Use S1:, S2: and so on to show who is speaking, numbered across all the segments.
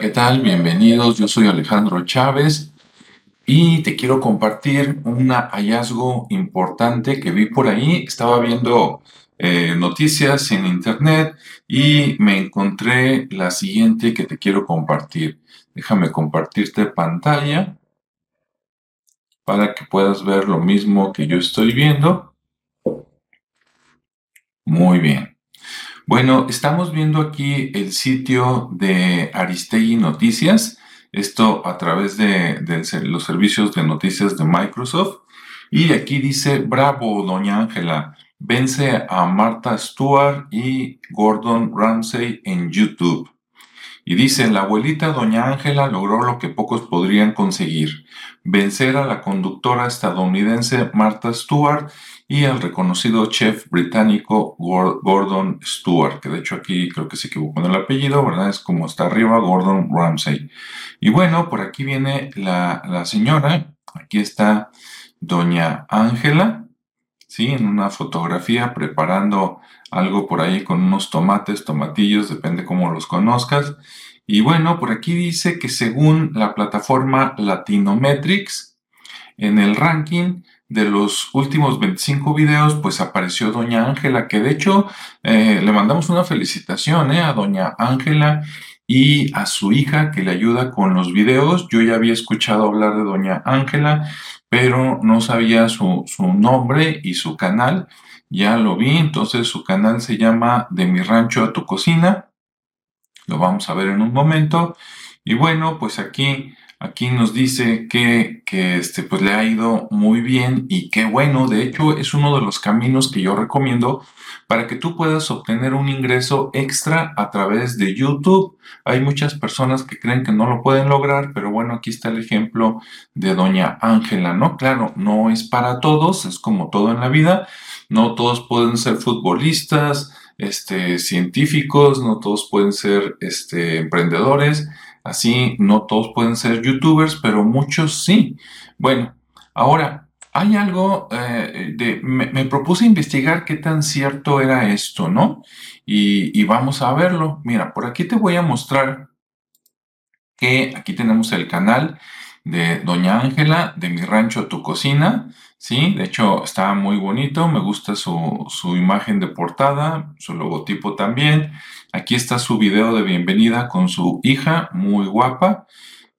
S1: ¿qué tal? Bienvenidos. Yo soy Alejandro Chávez y te quiero compartir un hallazgo importante que vi por ahí. Estaba viendo eh, noticias en internet y me encontré la siguiente que te quiero compartir. Déjame compartirte pantalla para que puedas ver lo mismo que yo estoy viendo. Muy bien. Bueno, estamos viendo aquí el sitio de Aristegui Noticias, esto a través de, los servicios de noticias de Microsoft. Y aquí dice, bravo, doña Ángela, vence a Martha Stewart y Gordon Ramsay en YouTube. Y dice, la abuelita doña Ángela logró lo que pocos podrían conseguir, vencer a la conductora estadounidense Martha Stewart y al reconocido chef británico Gordon Stewart, que de hecho aquí creo que se equivocó en el apellido, ¿verdad? Es como está arriba, Gordon Ramsay. Y bueno, por aquí viene la, la señora, aquí está doña Ángela, ¿sí? En una fotografía preparando algo por ahí con unos tomates, tomatillos, depende cómo los conozcas. Y bueno, por aquí dice que según la plataforma Latinometrics, en el ranking de los últimos 25 videos, pues apareció Doña Ángela, que de hecho eh, le mandamos una felicitación eh, a Doña Ángela y a su hija que le ayuda con los videos. Yo ya había escuchado hablar de Doña Ángela, pero no sabía su, su nombre y su canal. Ya lo vi, entonces su canal se llama De mi rancho a tu cocina. Lo vamos a ver en un momento. Y bueno, pues aquí Aquí nos dice que, este, pues le ha ido muy bien y qué bueno. De hecho, es uno de los caminos que yo recomiendo para que tú puedas obtener un ingreso extra a través de YouTube. Hay muchas personas que creen que no lo pueden lograr, pero bueno, aquí está el ejemplo de doña Ángela, ¿no? Claro, no es para todos, es como todo en la vida. No todos pueden ser futbolistas, este, científicos, no todos pueden ser este, emprendedores Así, no todos pueden ser youtubers, pero muchos sí. Bueno, ahora, hay algo, eh, de, me, propuse investigar qué tan cierto era esto, ¿no? Y, vamos a verlo. Mira, por aquí te voy a mostrar que aquí tenemos el canal de Doña Ángela, de Mi Rancho Tu Cocina. Sí, de hecho está muy bonito, me gusta su, su, imagen de portada, su logotipo también. Aquí está su video de bienvenida con su hija, muy guapa.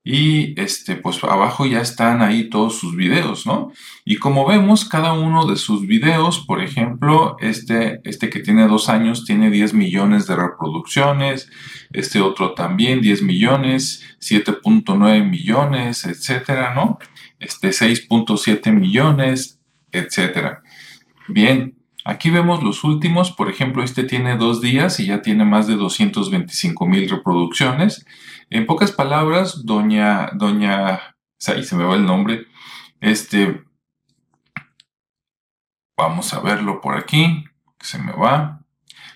S1: Y este, pues abajo ya están ahí todos sus videos, ¿no? Y como vemos, cada uno de sus videos, por ejemplo, este, este que tiene dos años tiene 10 millones de reproducciones, este otro también 10 millones, 7.9 millones, etcétera, ¿no? Este 6.7 millones, etcétera. Bien, aquí vemos los últimos, por ejemplo, este tiene dos días y ya tiene más de 225 mil reproducciones. En pocas palabras, doña, doña, ahí se me va el nombre, este, vamos a verlo por aquí, se me va.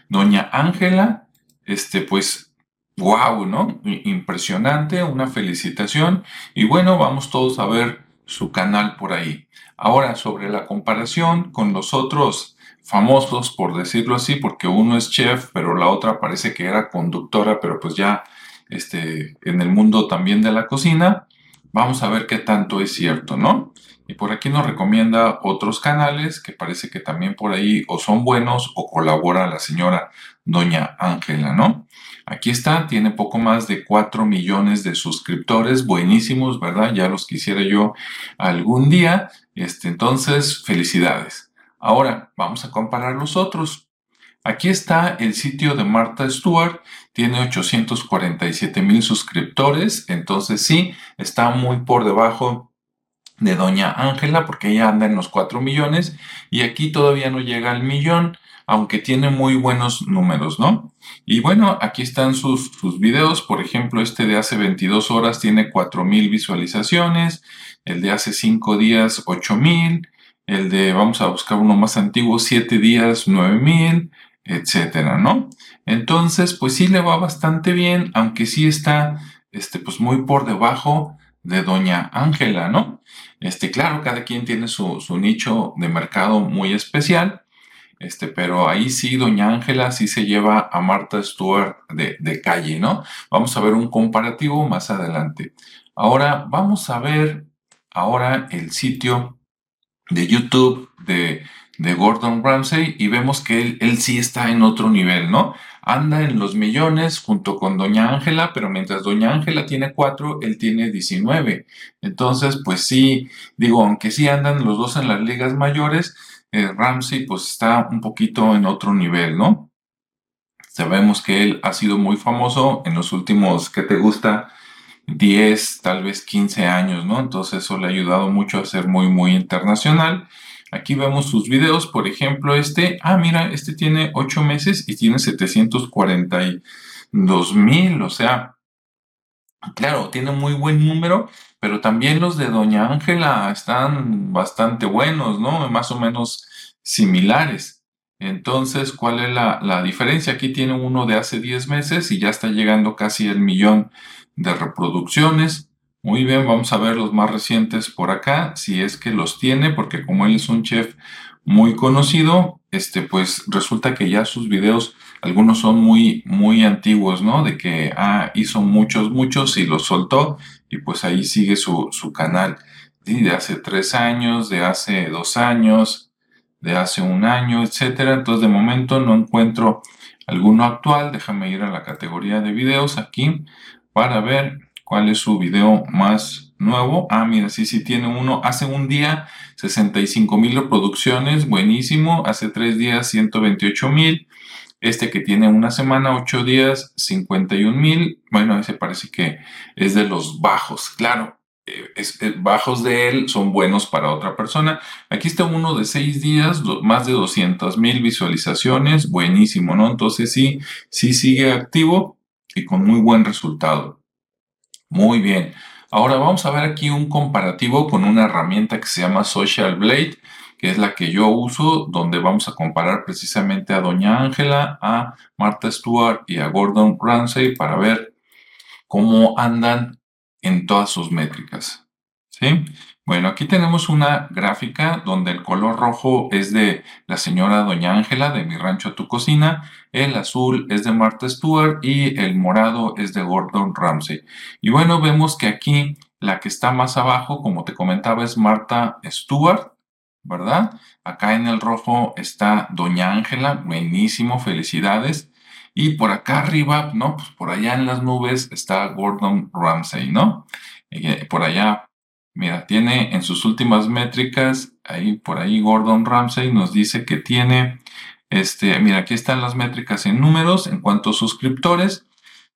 S1: Doña Ángela, este, pues, wow, ¿no? Impresionante, una felicitación. Y bueno, vamos todos a ver su canal por ahí. Ahora, sobre la comparación con los otros famosos, por decirlo así, porque uno es chef, pero la otra parece que era conductora, pero pues ya este, en el mundo también de la cocina. Vamos a ver qué tanto es cierto, ¿no? Y por aquí nos recomienda otros canales que parece que también por ahí o son buenos o colabora la señora doña Ángela, ¿no? Aquí está, tiene poco más de 4 millones de suscriptores, buenísimos, ¿verdad? Ya los quisiera yo algún día. Este, entonces, felicidades. Ahora, vamos a comparar los otros. Aquí está el sitio de Martha Stewart, tiene 847 mil suscriptores, entonces sí, está muy por debajo de Doña Ángela porque ella anda en los 4 millones y aquí todavía no llega al millón, aunque tiene muy buenos números, ¿no? Y bueno, aquí están sus, sus videos, por ejemplo, este de hace 22 horas tiene 4 mil visualizaciones, el de hace 5 días 8 mil, el de, vamos a buscar uno más antiguo, 7 días 9 mil, etcétera, ¿no? Entonces, pues sí le va bastante bien, aunque sí está, este, pues muy por debajo de Doña Ángela, ¿no? Este, claro, cada quien tiene su, su nicho de mercado muy especial. Este, pero ahí sí, doña Ángela sí se lleva a Marta Stewart de, de calle, ¿no? Vamos a ver un comparativo más adelante. Ahora vamos a ver ahora el sitio de YouTube de, de Gordon Ramsay y vemos que él, él, sí está en otro nivel, ¿no? Anda en los millones junto con Doña Ángela, pero mientras Doña Ángela tiene cuatro, él tiene 19. Entonces, pues sí, digo, aunque sí andan los dos en las ligas mayores, eh, Ramsay pues está un poquito en otro nivel, ¿no? Sabemos que él ha sido muy famoso en los últimos, ¿qué te gusta? 10, tal vez 15 años, ¿no? Entonces eso le ha ayudado mucho a ser muy, muy internacional. Aquí vemos sus videos, por ejemplo, este, ah, mira, este tiene 8 meses y tiene 742 mil, o sea, claro, tiene muy buen número, pero también los de Doña Ángela están bastante buenos, ¿no? Más o menos similares. Entonces, ¿cuál es la, la diferencia? Aquí tiene uno de hace 10 meses y ya está llegando casi el millón de reproducciones. Muy bien, vamos a ver los más recientes por acá, si es que los tiene, porque como él es un chef muy conocido, este, pues resulta que ya sus videos, algunos son muy, muy antiguos, ¿no? De que ah, hizo muchos, muchos y los soltó, y pues ahí sigue su, su canal. De hace tres años, de hace dos años, de hace un año, etcétera. Entonces, de momento no encuentro alguno actual. Déjame ir a la categoría de videos aquí para ver cuál es su video más nuevo. Ah, mira, sí, sí tiene uno. Hace un día 65 mil reproducciones, buenísimo. Hace tres días 128 mil. Este que tiene una semana, ocho días, 51 mil. Bueno, ese parece que es de los bajos. Claro, eh, es, bajos de él son buenos para otra persona. Aquí está uno de seis días, más de 200 mil visualizaciones. Buenísimo, ¿no? Entonces sí, sí sigue activo y con muy buen resultado. Muy bien. Ahora vamos a ver aquí un comparativo con una herramienta que se llama Social Blade, que es la que yo uso, donde vamos a comparar precisamente a Doña Ángela, a Martha Stewart y a Gordon Ramsay para ver cómo andan en todas sus métricas. ¿Sí? Bueno, aquí tenemos una gráfica donde el color rojo es de la señora Doña Ángela de Mi Rancho a Tu Cocina, el azul es de Martha Stewart y el morado es de Gordon Ramsay. Y bueno, vemos que aquí la que está más abajo, como te comentaba, es Martha Stewart, ¿verdad? Acá en el rojo está Doña Ángela, buenísimo, felicidades. Y por acá arriba, ¿no? Pues por allá en las nubes está Gordon Ramsay, ¿no? Eh, por allá Mira, tiene en sus últimas métricas, ahí por ahí Gordon Ramsay nos dice que tiene, este, mira, aquí están las métricas en números en cuanto a suscriptores.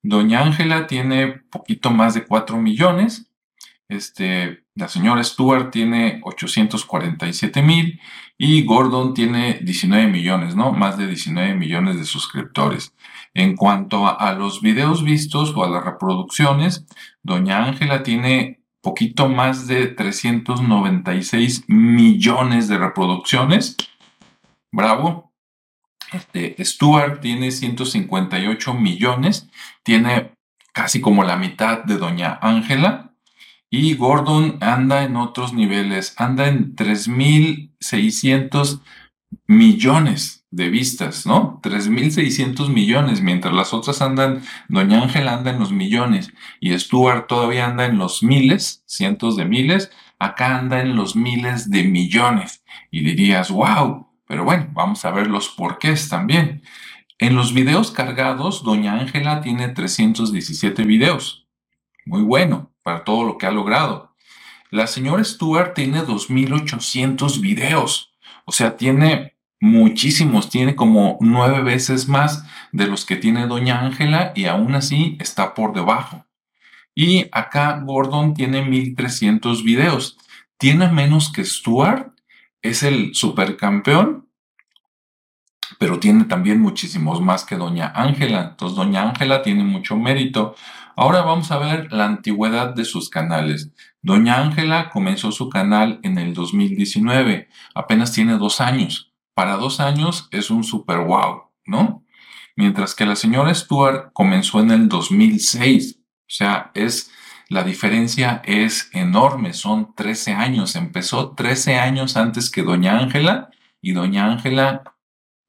S1: Doña Ángela tiene poquito más de 4 millones. Este, la señora Stewart tiene 847 mil y Gordon tiene 19 millones, ¿no? Más de 19 millones de suscriptores. En cuanto a, a los videos vistos o a las reproducciones, Doña Ángela tiene poquito más de 396 millones de reproducciones. Bravo. Este, Stuart tiene 158 millones, tiene casi como la mitad de Doña Ángela. Y Gordon anda en otros niveles, anda en 3.600 millones de vistas, ¿no? 3.600 millones, mientras las otras andan, Doña Ángela anda en los millones y Stuart todavía anda en los miles, cientos de miles, acá anda en los miles de millones. Y dirías, wow, pero bueno, vamos a ver los porqués también. En los videos cargados, Doña Ángela tiene 317 videos. Muy bueno para todo lo que ha logrado. La señora Stuart tiene 2.800 videos. O sea, tiene muchísimos, tiene como nueve veces más de los que tiene Doña Ángela y aún así está por debajo. Y acá Gordon tiene 1300 videos. Tiene menos que Stuart, es el supercampeón, pero tiene también muchísimos más que Doña Ángela. Entonces Doña Ángela tiene mucho mérito. Ahora vamos a ver la antigüedad de sus canales. Doña Ángela comenzó su canal en el 2019, apenas tiene dos años para dos años es un super wow, ¿no? Mientras que la señora Stuart comenzó en el 2006. O sea, es, la diferencia es enorme, son 13 años. Empezó 13 años antes que Doña Ángela y Doña Ángela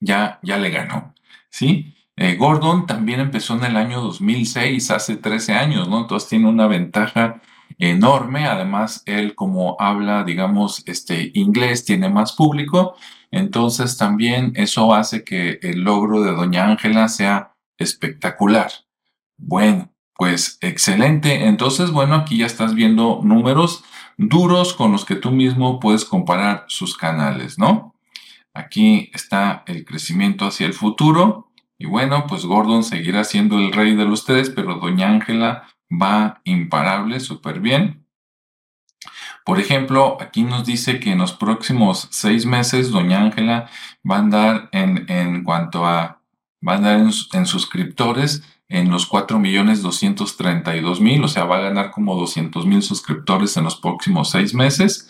S1: ya, ya le ganó, ¿sí? Eh, Gordon también empezó en el año 2006, hace 13 años, ¿no? Entonces tiene una ventaja enorme. Además, él como habla, digamos, este inglés, tiene más público. Entonces también eso hace que el logro de Doña Ángela sea espectacular. Bueno, pues excelente. Entonces, bueno, aquí ya estás viendo números duros con los que tú mismo puedes comparar sus canales, ¿no? Aquí está el crecimiento hacia el futuro. Y bueno, pues Gordon seguirá siendo el rey de los tres, pero Doña Ángela va imparable, súper bien. Por ejemplo, aquí nos dice que en los próximos seis meses Doña Ángela va a andar en, en cuanto a, va a andar en, suscriptores en los 4.232.000, o sea, va a ganar como 200.000 suscriptores en los próximos seis meses.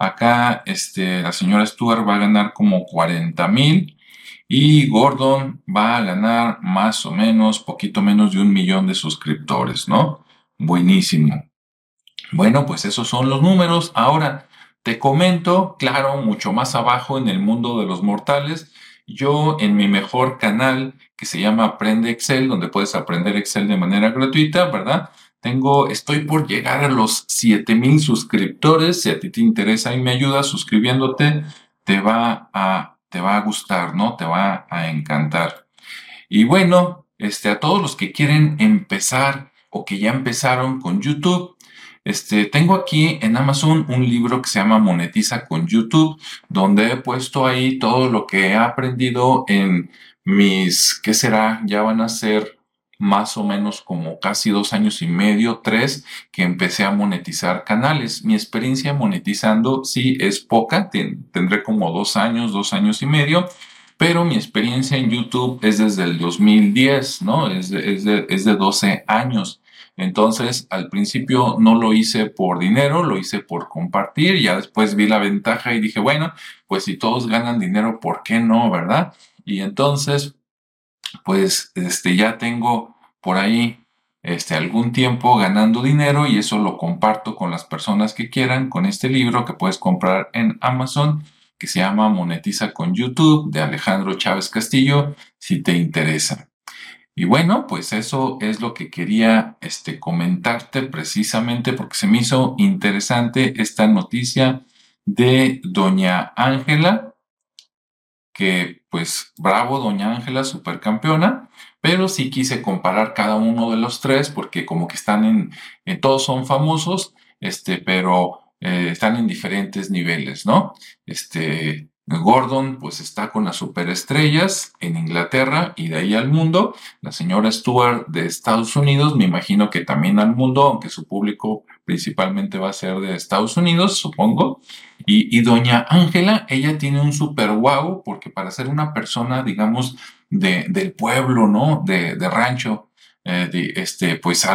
S1: Acá, este, la señora Stuart va a ganar como 40.000 y Gordon va a ganar más o menos, poquito menos de un millón de suscriptores, ¿no? Buenísimo. Bueno, pues esos son los números. Ahora, te comento, claro, mucho más abajo en el mundo de los mortales, yo en mi mejor canal que se llama Aprende Excel, donde puedes aprender Excel de manera gratuita, ¿verdad? Tengo, estoy por llegar a los 7000 suscriptores. Si a ti te interesa y me ayudas suscribiéndote, te va a te va a gustar, ¿no? Te va a encantar. Y bueno, este, a todos los que quieren empezar o que ya empezaron con YouTube, este, tengo aquí en Amazon un libro que se llama Monetiza con YouTube, donde he puesto ahí todo lo que he aprendido en mis, ¿qué será? Ya van a ser más o menos como casi dos años y medio, tres, que empecé a monetizar canales. Mi experiencia monetizando sí es poca, tendré como dos años, dos años y medio, pero mi experiencia en YouTube es desde el 2010, ¿no? Es de, es de, es de 12 años. Entonces, al principio no lo hice por dinero, lo hice por compartir, ya después vi la ventaja y dije, bueno, pues si todos ganan dinero, ¿por qué no, verdad? Y entonces pues este, ya tengo por ahí este, algún tiempo ganando dinero y eso lo comparto con las personas que quieran con este libro que puedes comprar en Amazon que se llama Monetiza con YouTube de Alejandro Chávez Castillo si te interesa. Y bueno, pues eso es lo que quería este, comentarte precisamente porque se me hizo interesante esta noticia de doña Ángela que pues bravo, doña Ángela, supercampeona, pero sí quise comparar cada uno de los tres porque como que están en, todos son famosos, este, pero eh, están en diferentes niveles, ¿no? Este, Gordon pues está con las superestrellas en Inglaterra y de ahí al mundo. La señora Stewart de Estados Unidos, me imagino que también al mundo, aunque su público principalmente va a ser de Estados Unidos, supongo. Y, doña Ángela, ella tiene un super wow, porque para ser una persona, digamos, de, del pueblo, ¿no? De, de rancho, eh, este, pues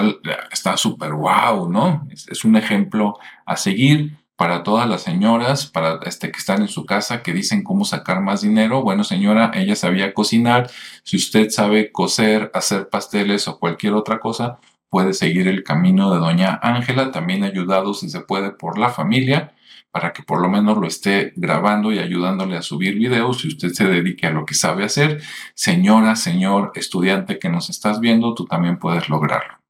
S1: está súper wow, ¿no? es un ejemplo a seguir para todas las señoras, para este, que están en su casa, que dicen cómo sacar más dinero. Bueno, señora, ella sabía cocinar. Si usted sabe coser, hacer pasteles o cualquier otra cosa, puede seguir el camino de doña Ángela, también ayudado si se puede por la familia, para que por lo menos lo esté grabando y ayudándole a subir videos. Si usted se dedique a lo que sabe hacer, señora, señor estudiante que nos estás viendo, tú también puedes lograrlo.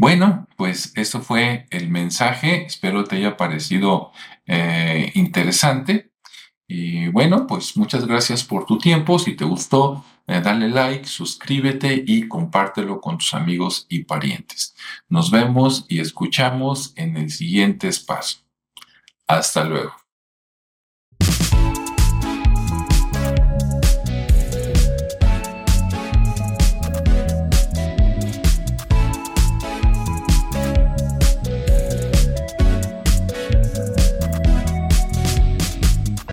S1: Bueno, pues eso fue el mensaje. Espero te haya parecido eh, interesante. Y bueno, pues muchas gracias por tu tiempo. Si te gustó, eh, dale like, suscríbete y compártelo con tus amigos y parientes. Nos vemos y escuchamos en el siguiente espacio. Hasta luego.